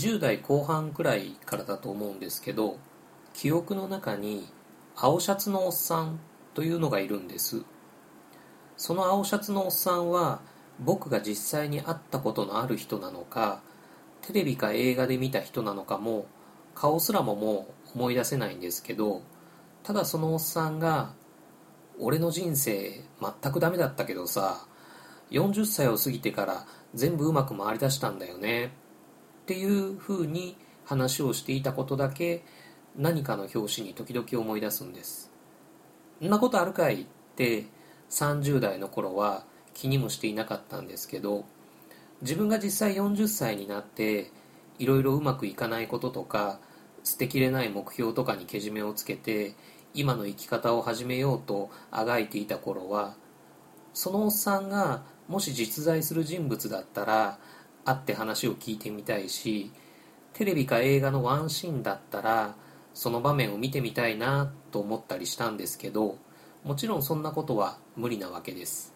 20代後半くらいからだと思うんですけど記憶の中に青シャツのおっさんというのがいるんです。その青シャツのおっさんは僕が実際に会ったことのある人なのかテレビか映画で見た人なのかも顔すらももう思い出せないんですけどただそのおっさんが「俺の人生全くダメだったけどさ40歳を過ぎてから全部うまく回りだしたんだよね」っていうふうに話をしていたことだけ何かの表紙に時々思い出すんです「んなことあるかい?」って30代の頃は気にもしていなかったんですけど自分が実際40歳になっていろいろうまくいかないこととか捨てきれない目標とかにけじめをつけて今の生き方を始めようとあがいていた頃はそのおっさんがもし実在する人物だったら会って話を聞いてみたいしテレビか映画のワンシーンだったらその場面を見てみたいなと思ったりしたんですけどもちろんそんなことは無理なわけです。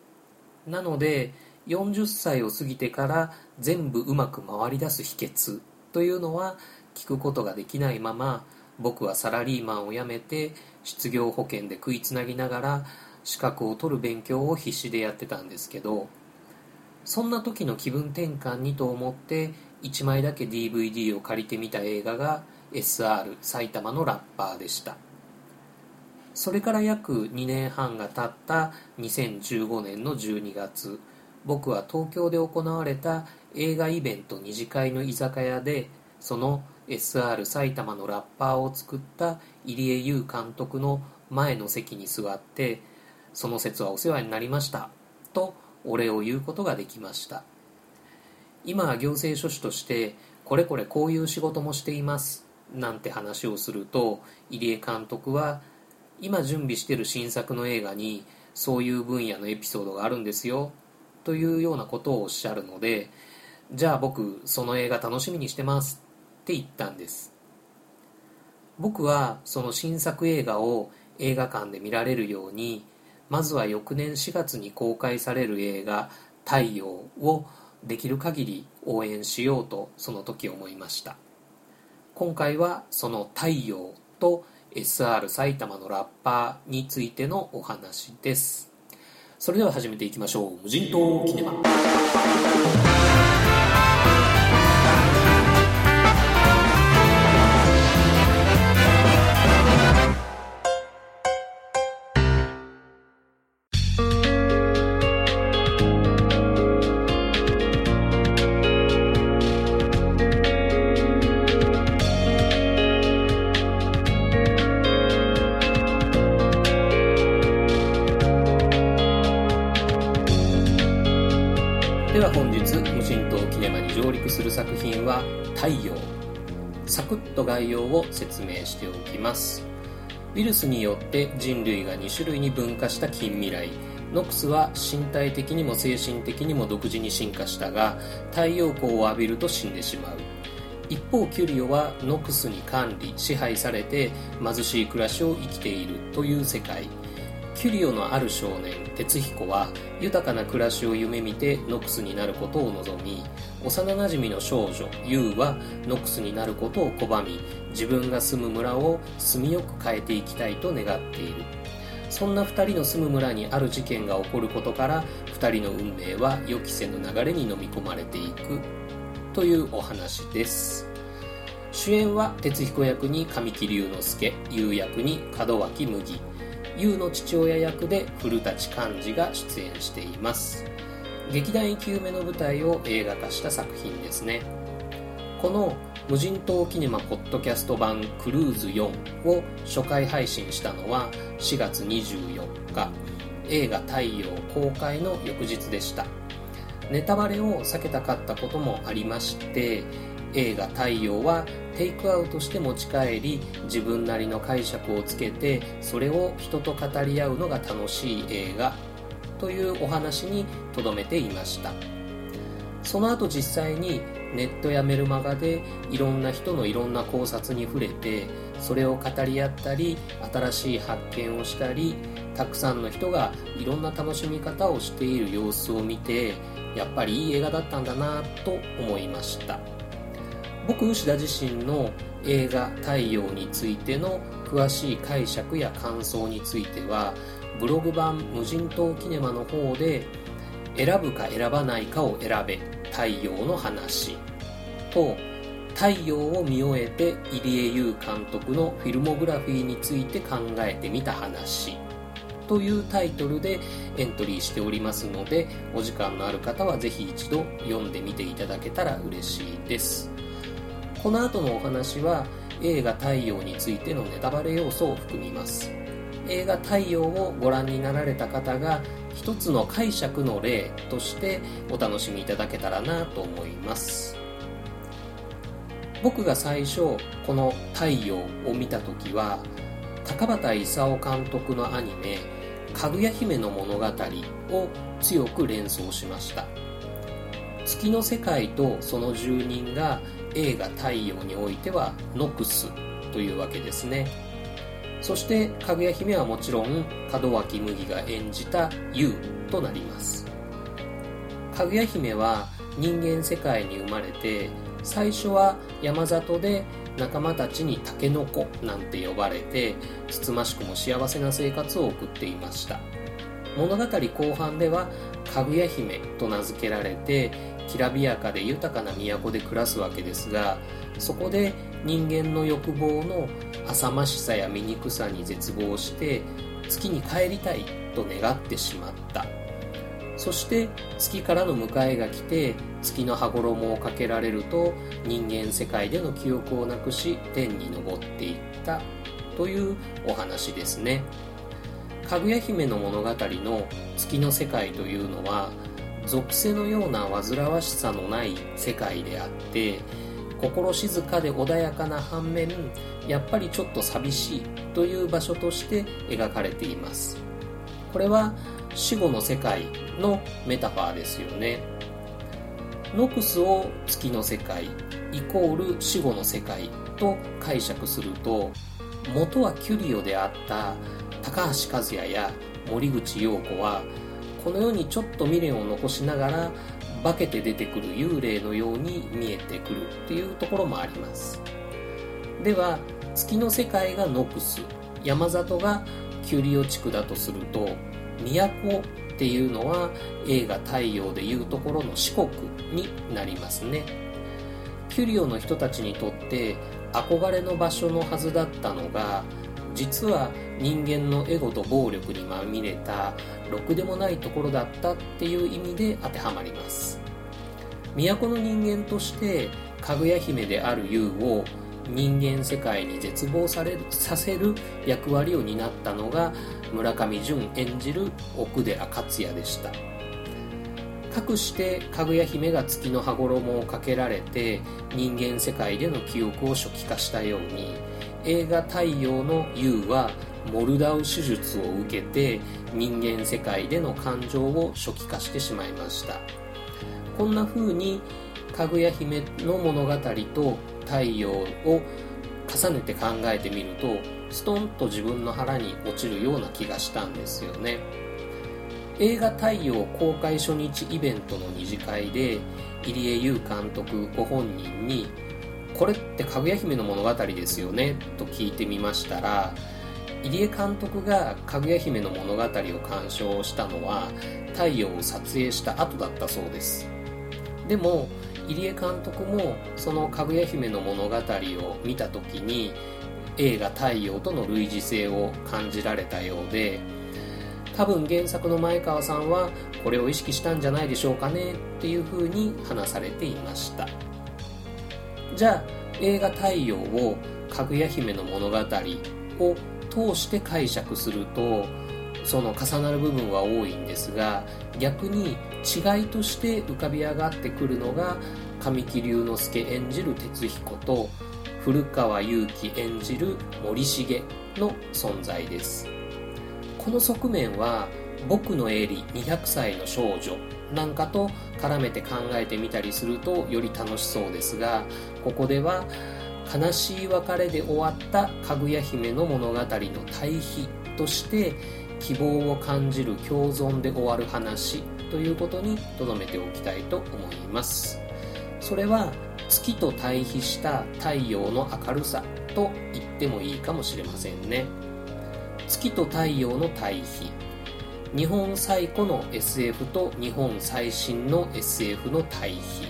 なので40歳を過ぎてから全部うまく回り出す秘訣というのは聞くことができないまま僕はサラリーマンを辞めて失業保険で食いつなぎながら資格を取る勉強を必死でやってたんですけどそんな時の気分転換にと思って1枚だけ DVD を借りてみた映画が SR 埼玉のラッパーでした。それから約2年半が経った2015年の12月僕は東京で行われた映画イベント二次会の居酒屋でその SR 埼玉のラッパーを作った入江優監督の前の席に座ってその説はお世話になりました。とお礼を言うことができました。今は行政書士としてこれこれこういう仕事もしていますなんて話をすると入江監督は今準備してる新作の映画にそういう分野のエピソードがあるんですよというようなことをおっしゃるのでじゃあ僕その映画楽しみにしてますって言ったんです。僕はその新作映画を映画館で見られるようにまずは翌年4月に公開される映画「太陽」をできる限り応援しようとその時思いました。今回はその「太陽」と SR 埼玉のラッパーについてのお話です。それでは始めていきましょう。無人島キネマ。は「太陽」サクッと概要を説明しておきます。ウイルスによって人類が2種類に分化した近未来。ノックスは身体的にも精神的にも独自に進化したが太陽光を浴びると死んでしまう。一方キュリオはノックスに管理支配されて貧しい暮らしを生きているという世界。キュリオのある少年鉄彦は豊かな暮らしを夢見てノックスになることを望み幼なじみの少女ユウはノックスになることを拒み自分が住む村を住みよく変えていきたいと願っている。そんな2人の住む村にある事件が起こることから2人の運命は予期せぬ流れに飲み込まれていく。というお話です。主演は哲彦役に神木隆之介優役に門脇麦。優の父親役で古舘寛治が出演しています。劇団生き埋めの舞台を映画化した作品ですね。この無人島キネマポッドキャスト版クルーズ4を初回配信したのは4月24日。映画太陽公開の翌日でした。ネタバレを避けたかったこともありまして映画太陽はテイクアウトして持ち帰り自分なりの解釈をつけてそれを人と語り合うのが楽しい映画というお話にとどめていました。その後実際にネットやメルマガでいろんな人のいろんな考察に触れてそれを語り合ったり新しい発見をしたりたくさんの人がいろんな楽しみ方をしている様子を見てやっぱりいい映画だったんだなと思いました。僕牛田自身の映画「太陽」についての詳しい解釈や感想についてはブログ版無人島キネマの方で選ぶか選ばないかを選べ太陽の話。と太陽を見終えて入江優監督のフィルモグラフィーについて考えてみた話。というタイトルでエントリーしておりますのでお時間のある方はぜひ一度読んでみていただけたら嬉しいです。この後のお話は映画太陽についてのネタバレ要素を含みます。映画太陽をご覧になられた方が一つの解釈の例としてお楽しみいただけたらなと思います。僕が最初この「太陽」を見た時は高畑勲監督のアニメ「かぐや姫の物語」を強く連想しました。月の世界とその住人が映画「太陽」においてはノクスというわけですね。そしてかぐや姫はもちろん門脇麦が演じた優となります。かぐや姫は人間世界に生まれて最初は山里で仲間たちにタケノコなんて呼ばれてつつましくも幸せな生活を送っていました。物語後半ではかぐや姫と名付けられてきらびやかで豊かな都で暮らすわけですがそこで人間の欲望の浅ましさや醜さに絶望して月に帰りたいと願ってしまった。そして月からの迎えが来て月の羽衣をかけられると人間世界での記憶をなくし天に昇っていった。というお話ですね。かぐや姫の物語の月の世界というのは属性のような煩わしさのない世界であって心静かで穏やかな反面やっぱりちょっと寂しいという場所として描かれています。これは死後の世界のメタファーですよね。ノクスを月の世界イコール死後の世界と解釈すると元はキュリオであった高橋和也や森口瑤子はこの世にちょっと未練を残しながら化けて出てくる幽霊のように見えてくるっていうところもあります。では月の世界がノクス。山里がキュリオ地区だとすると都っていうのは映画「太陽」でいうところの四国になりますね。キュリオの人たちにとって憧れの場所のはずだったのが実は人間のエゴと暴力にまみれたろくでもないところだったっていう意味で当てはまります。都の人間としてかぐや姫である優を人間世界に絶望されさせる役割を担ったのが村上淳演じる奥寺克也でした。かくしてかぐや姫が月の羽衣をかけられて人間世界での記憶を初期化したように映画「太陽」の優はモルダウ手術を受けて人間世界での感情を初期化してしまいました。こんな風にかぐや姫の物語と太陽を重ねて考えてみるとストンと自分の腹に落ちるような気がしたんですよね。映画「太陽」公開初日イベントの二次会で入江優監督ご本人に「これってかぐや姫の物語ですよね?」と聞いてみましたら入江監督がかぐや姫の物語を鑑賞したのは太陽を撮影した後だったそうです。でも入江監督もそのかぐや姫の物語を見た時に映画「太陽」との類似性を感じられたようで多分原作の前川さんはこれを意識したんじゃないでしょうかね？っていうふうに話されていました。じゃあ映画「太陽」をかぐや姫の物語を通して解釈するとその重なる部分は多いんですが逆に違いとして浮かび上がってくるのが神木隆之介演じる哲彦と古川祐樹演じる森重の存在です。この側面は僕のエリ200歳の少女なんかと絡めて考えてみたりするとより楽しそうですがここでは悲しい別れで終わったかぐや姫の物語の対比として希望を感じる共存で終わる話ということに留めておきたいと思います。それは月と対比した太陽の明るさと言ってもいいかもしれませんね。月と太陽の対比。日本最古の SF と日本最新の SF の対比。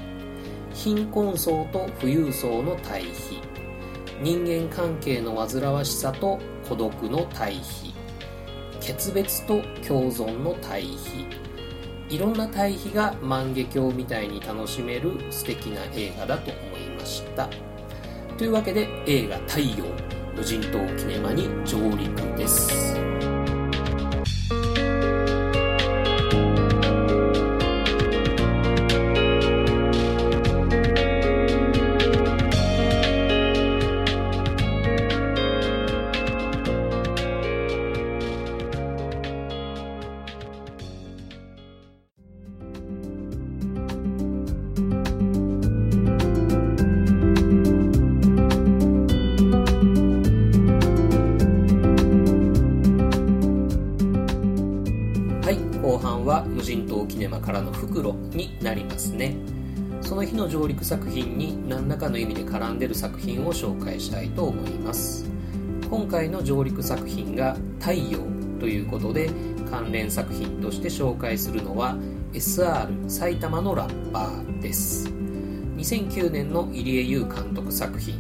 貧困層と富裕層の対比。人間関係の煩わしさと孤独の対比。決別と共存の対比。いろんな対比が万華鏡みたいに楽しめる素敵な映画だと思いました。というわけで映画「太陽無人島キネマ」に上陸です。からの袋になりますね。その日の上陸作品に何らかの意味で絡んでる作品を紹介したいと思います。今回の上陸作品が「太陽」ということで関連作品として紹介するのは SR 埼玉のラッパーです。2009年の入江優監督作品。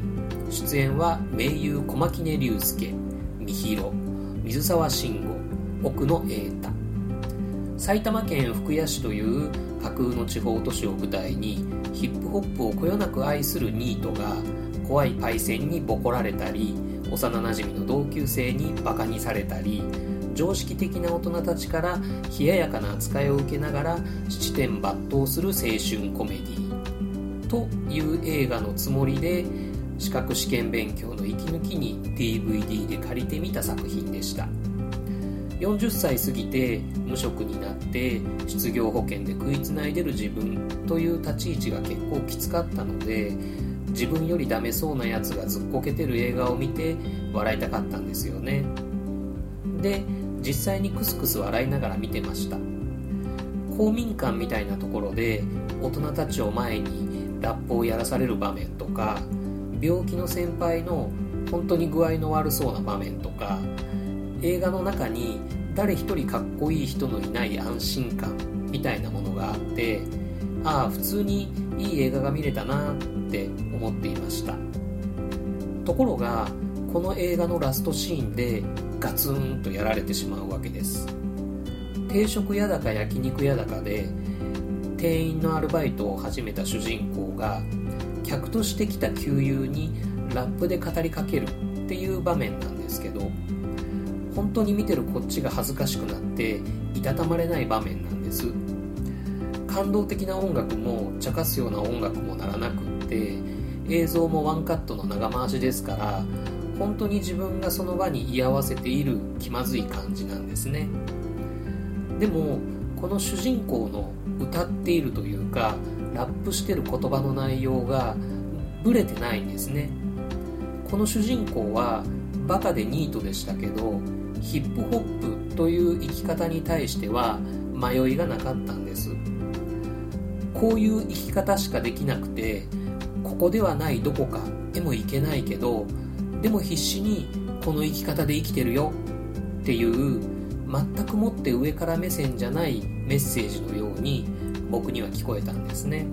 出演は名優小牧根龍介三広水沢慎吾奥野瑛太。埼玉県福谷市という架空の地方都市を舞台にヒップホップをこよなく愛するニートが怖いパイセンにボコられたり幼なじみの同級生にバカにされたり常識的な大人たちから冷ややかな扱いを受けながら七点抜刀する青春コメディという映画のつもりで資格試験勉強の息抜きに DVD で借りてみた作品でした。40歳過ぎて無職になって失業保険で食いつないでる自分という立ち位置が結構きつかったので自分よりダメそうなやつがずっこけてる映画を見て笑いたかったんですよね。で実際にクスクス笑いながら見てました。公民館みたいなところで大人たちを前にラップをやらされる場面とか病気の先輩の本当に具合の悪そうな場面とか映画の中に誰一人かっこいい人のいない安心感みたいなものがあってああ普通にいい映画が見れたなって思っていました。ところがこの映画のラストシーンでガツンとやられてしまうわけです。定食屋だか焼肉屋だかで店員のアルバイトを始めた主人公が客として来た給油にラップで語りかけるっていう場面なんです。本当に見てるこっちが恥ずかしくなっていたたまれない場面なんです。感動的な音楽も茶化すような音楽もならなくって映像もワンカットの長回しですから本当に自分がその場に居合わせている気まずい感じなんですね。でもこの主人公の歌っているというかラップしてる言葉の内容がブレてないんですね。この主人公はバカでニートでしたけどヒップホップという生き方に対しては迷いがなかったんです。こういう生き方しかできなくてここではないどこかへも行けないけどでも必死にこの生き方で生きてるよっていう全くもって上から目線じゃないメッセージのように僕には聞こえたんですね。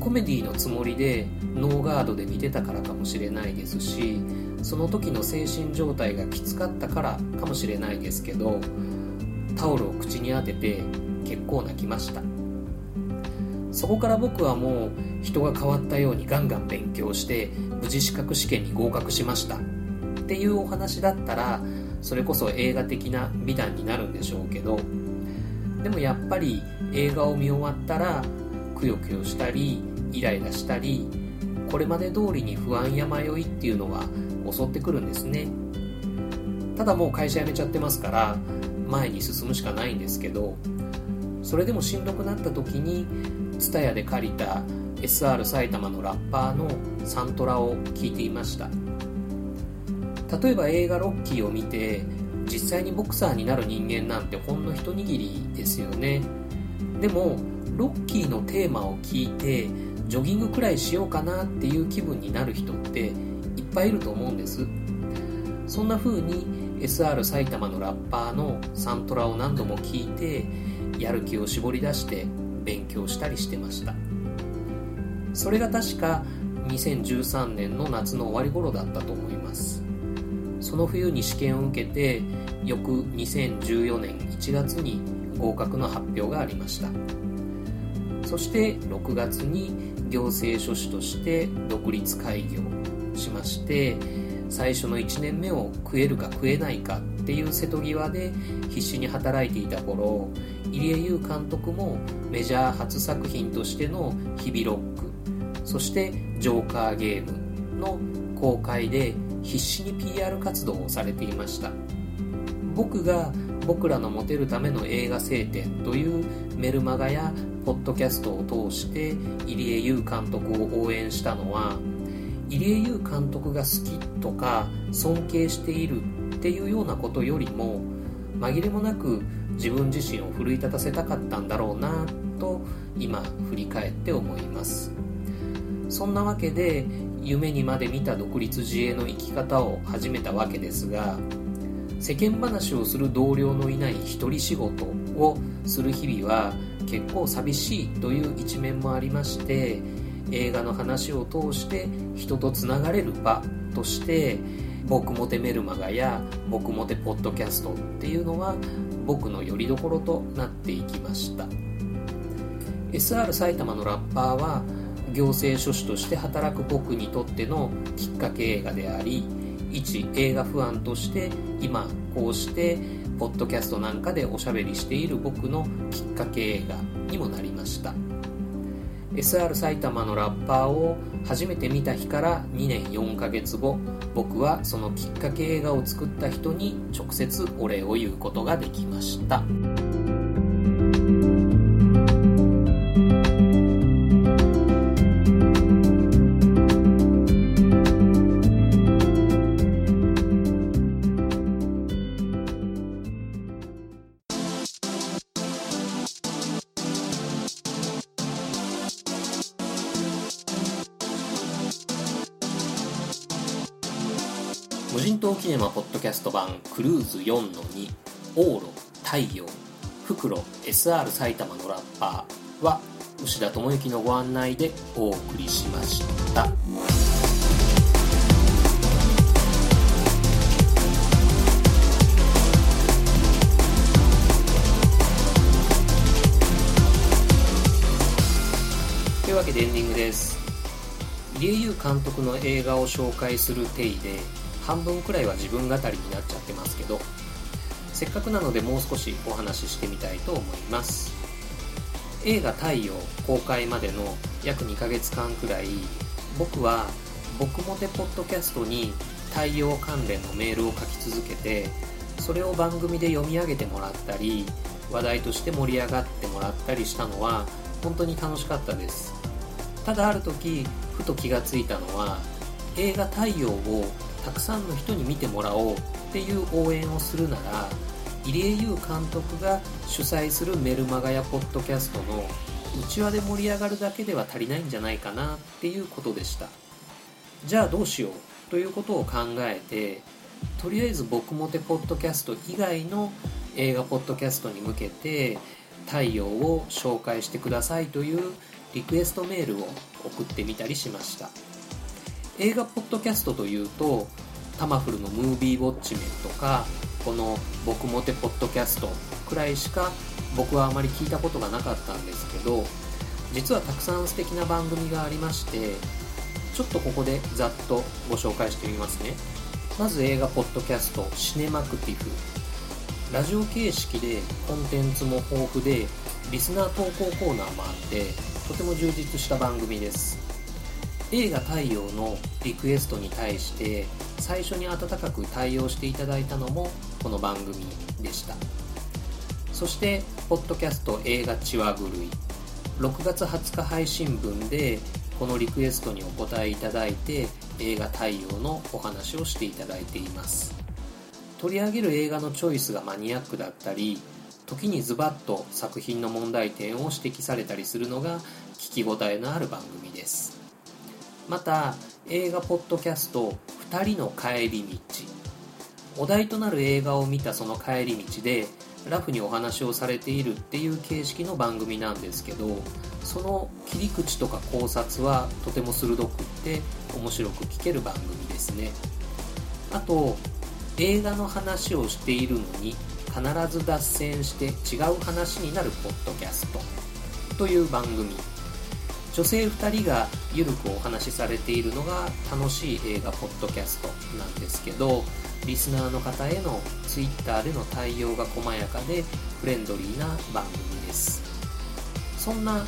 コメディのつもりでノーガードで見てたからかもしれないですしその時の精神状態がきつかったからかもしれないですけどタオルを口に当てて結構泣きました。そこから僕はもう人が変わったようにガンガン勉強して無事資格試験に合格しました。っていうお話だったらそれこそ映画的な美談になるんでしょうけどでもやっぱり映画を見終わったらくよくよしたりイライラしたりこれまで通りに不安や迷いっていうのは襲ってくるんですね。ただもう会社辞めちゃってますから前に進むしかないんですけどそれでもしんどくなった時に TSUTAYA で借りた SR 埼玉のラッパーのサントラを聴いていました。例えば映画「ロッキー」を見て実際にボクサーになる人間なんてほんの一握りですよね。でもロッキーのテーマを聞いてジョギングくらいしようかなっていう気分になる人ってぱいいると思うんです。そんな風に SR 埼玉のラッパーのサントラを何度も聴いてやる気を絞り出して勉強したりしてました。それが確か2013年の夏の終わり頃だったと思います。その冬に試験を受けて翌2014年1月に合格の発表がありました。そして6月に行政書士として独立開業。しまして最初の1年目を食えるか食えないかっていう瀬戸際で必死に働いていた頃入江優監督もメジャー初作品としての「日々ロック」そして「ジョーカーゲーム」の公開で必死に PR 活動をされていました。僕が僕らのモテるための映画聖典というメルマガやポッドキャストを通して入江優監督を応援したのは入江優監督が好きとか尊敬しているっていうようなことよりも紛れもなく自分自身を奮い立たせたかったんだろうなと今振り返って思います。そんなわけで夢にまで見た独立自衛の生き方を始めたわけですが世間話をする同僚のいない一人仕事をする日々は結構寂しいという一面もありまして映画の話を通して人とつながれる場として僕モテメルマガや僕モテポッドキャストっていうのは僕の拠り所となっていきました。SR 埼玉のラッパーは行政書士として働く僕にとってのきっかけ映画であり一映画ファンとして今こうしてポッドキャストなんかでおしゃべりしている僕のきっかけ映画にもなりました。SR 埼玉のラッパーを初めて見た日から2年4ヶ月後僕はそのきっかけ映画を作った人に直接お礼を言うことができました。クルーズ4の2往路太陽袋 SR 埼玉のラッパーは牛田智之のご案内でお送りしました。というわけでエンディングです。入江優監督の映画を紹介する体で半分くらいは自分語りになっちゃってますけどせっかくなのでもう少しお話ししてみたいと思います。映画「太陽」公開までの約2ヶ月間くらい僕は僕もてポッドキャストに太陽関連のメールを書き続けてそれを番組で読み上げてもらったり話題として盛り上がってもらったりしたのは本当に楽しかったです。ただある時ふと気がついたのは映画「太陽」をたくさんの人に見てもらおうっていう応援をするなら入江優監督が主催するメルマガやポッドキャストの内輪で盛り上がるだけでは足りないんじゃないかなっていうことでした。じゃあどうしようということを考えてとりあえず僕もてポッドキャスト以外の映画ポッドキャストに向けて太陽を紹介してくださいというリクエストメールを送ってみたりしました。映画ポッドキャストというとタマフルのムービーウォッチメンとかこの僕モテポッドキャストくらいしか僕はあまり聞いたことがなかったんですけど実はたくさん素敵な番組がありましてちょっとここでざっとご紹介してみますね。まず映画ポッドキャストシネマクティフ。ラジオ形式でコンテンツも豊富でリスナー投稿コーナーもあってとても充実した番組です。映画「太陽」のリクエストに対して最初に温かく対応していただいたのもこの番組でした。そしてポッドキャスト映画「血は狂い」6月20日配信分でこのリクエストにお答えいただいて映画「太陽」のお話をしていただいています。取り上げる映画のチョイスがマニアックだったり時にズバッと作品の問題点を指摘されたりするのが聞き応えのある番組です。また映画ポッドキャスト「2人の帰り道」お題となる映画を見たその帰り道でラフにお話をされているっていう形式の番組なんですけどその切り口とか考察はとても鋭くって面白く聞ける番組ですね。あと映画の話をしているのに必ず脱線して違う話になるポッドキャストという番組。女性2人がゆるくお話しされているのが楽しい映画ポッドキャストなんですけどリスナーの方への Twitter での対応が細やかでフレンドリーな番組です。そんな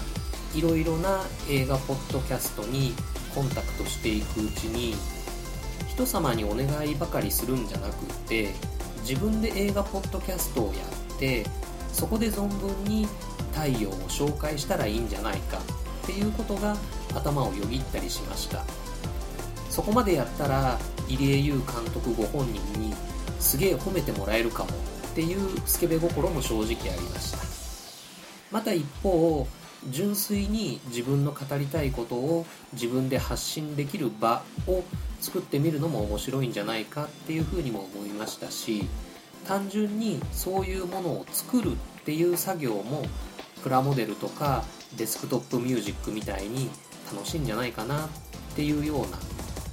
いろいろな映画ポッドキャストにコンタクトしていくうちに人様にお願いばかりするんじゃなくって自分で映画ポッドキャストをやってそこで存分に太陽を紹介したらいいんじゃないか。っていうことが頭をよぎったりしました。そこまでやったら入江優監督ご本人にすげえ褒めてもらえるかもっていうスケベ心も正直ありました。また一方純粋に自分の語りたいことを自分で発信できる場を作ってみるのも面白いんじゃないかっていうふうにも思いましたし単純にそういうものを作るっていう作業もプラモデルとかデスクトップミュージックみたいに楽しいんじゃないかなっていうような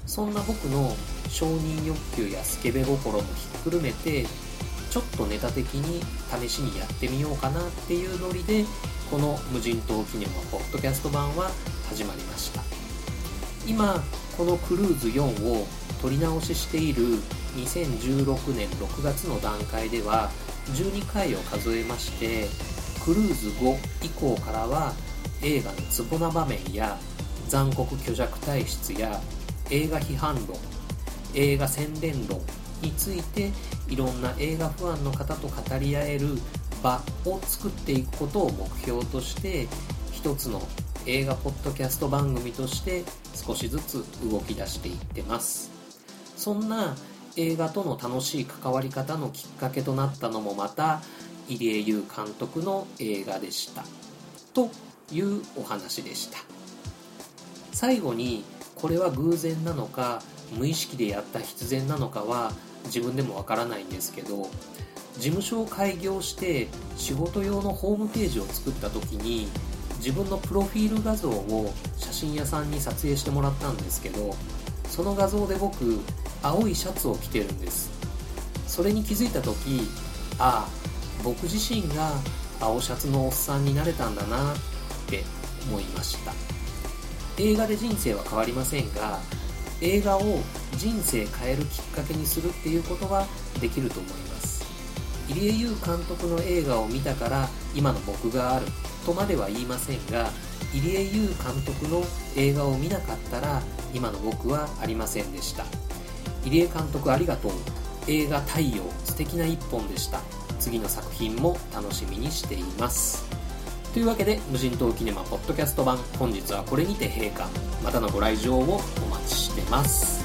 そんな僕の承認欲求やスケベ心もひっくるめてちょっとネタ的に試しにやってみようかなっていうノリでこの無人島記念のポッドキャスト版は始まりました。今このクルーズ4を撮り直ししている2016年6月の段階では12回を数えましてクルーズ5以降からは映画のツボな場面や残酷虚弱体質や映画批判論映画宣伝論についていろんな映画ファンの方と語り合える場を作っていくことを目標として一つの映画ポッドキャスト番組として少しずつ動き出していってます。そんな映画との楽しい関わり方のきっかけとなったのもまた入江優監督の映画でした。というお話でした。最後にこれは偶然なのか無意識でやった必然なのかは自分でもわからないんですけど事務所を開業して仕事用のホームページを作った時に自分のプロフィール画像を写真屋さんに撮影してもらったんですけどその画像で僕青いシャツを着てるんです。それに気づいた時ああ僕自身が青シャツのおっさんになれたんだなって思いました。映画で人生は変わりませんが映画を人生変えるきっかけにするっていうことはできると思います。入江優監督の映画を見たから今の僕があるとまでは言いませんが入江優監督の映画を見なかったら今の僕はありませんでした。入江監督ありがとう。映画太陽素敵な一本でした。次の作品も楽しみにしています。というわけで無人島キネマポッドキャスト版本日はこれにて閉館。またのご来場をお待ちしてます。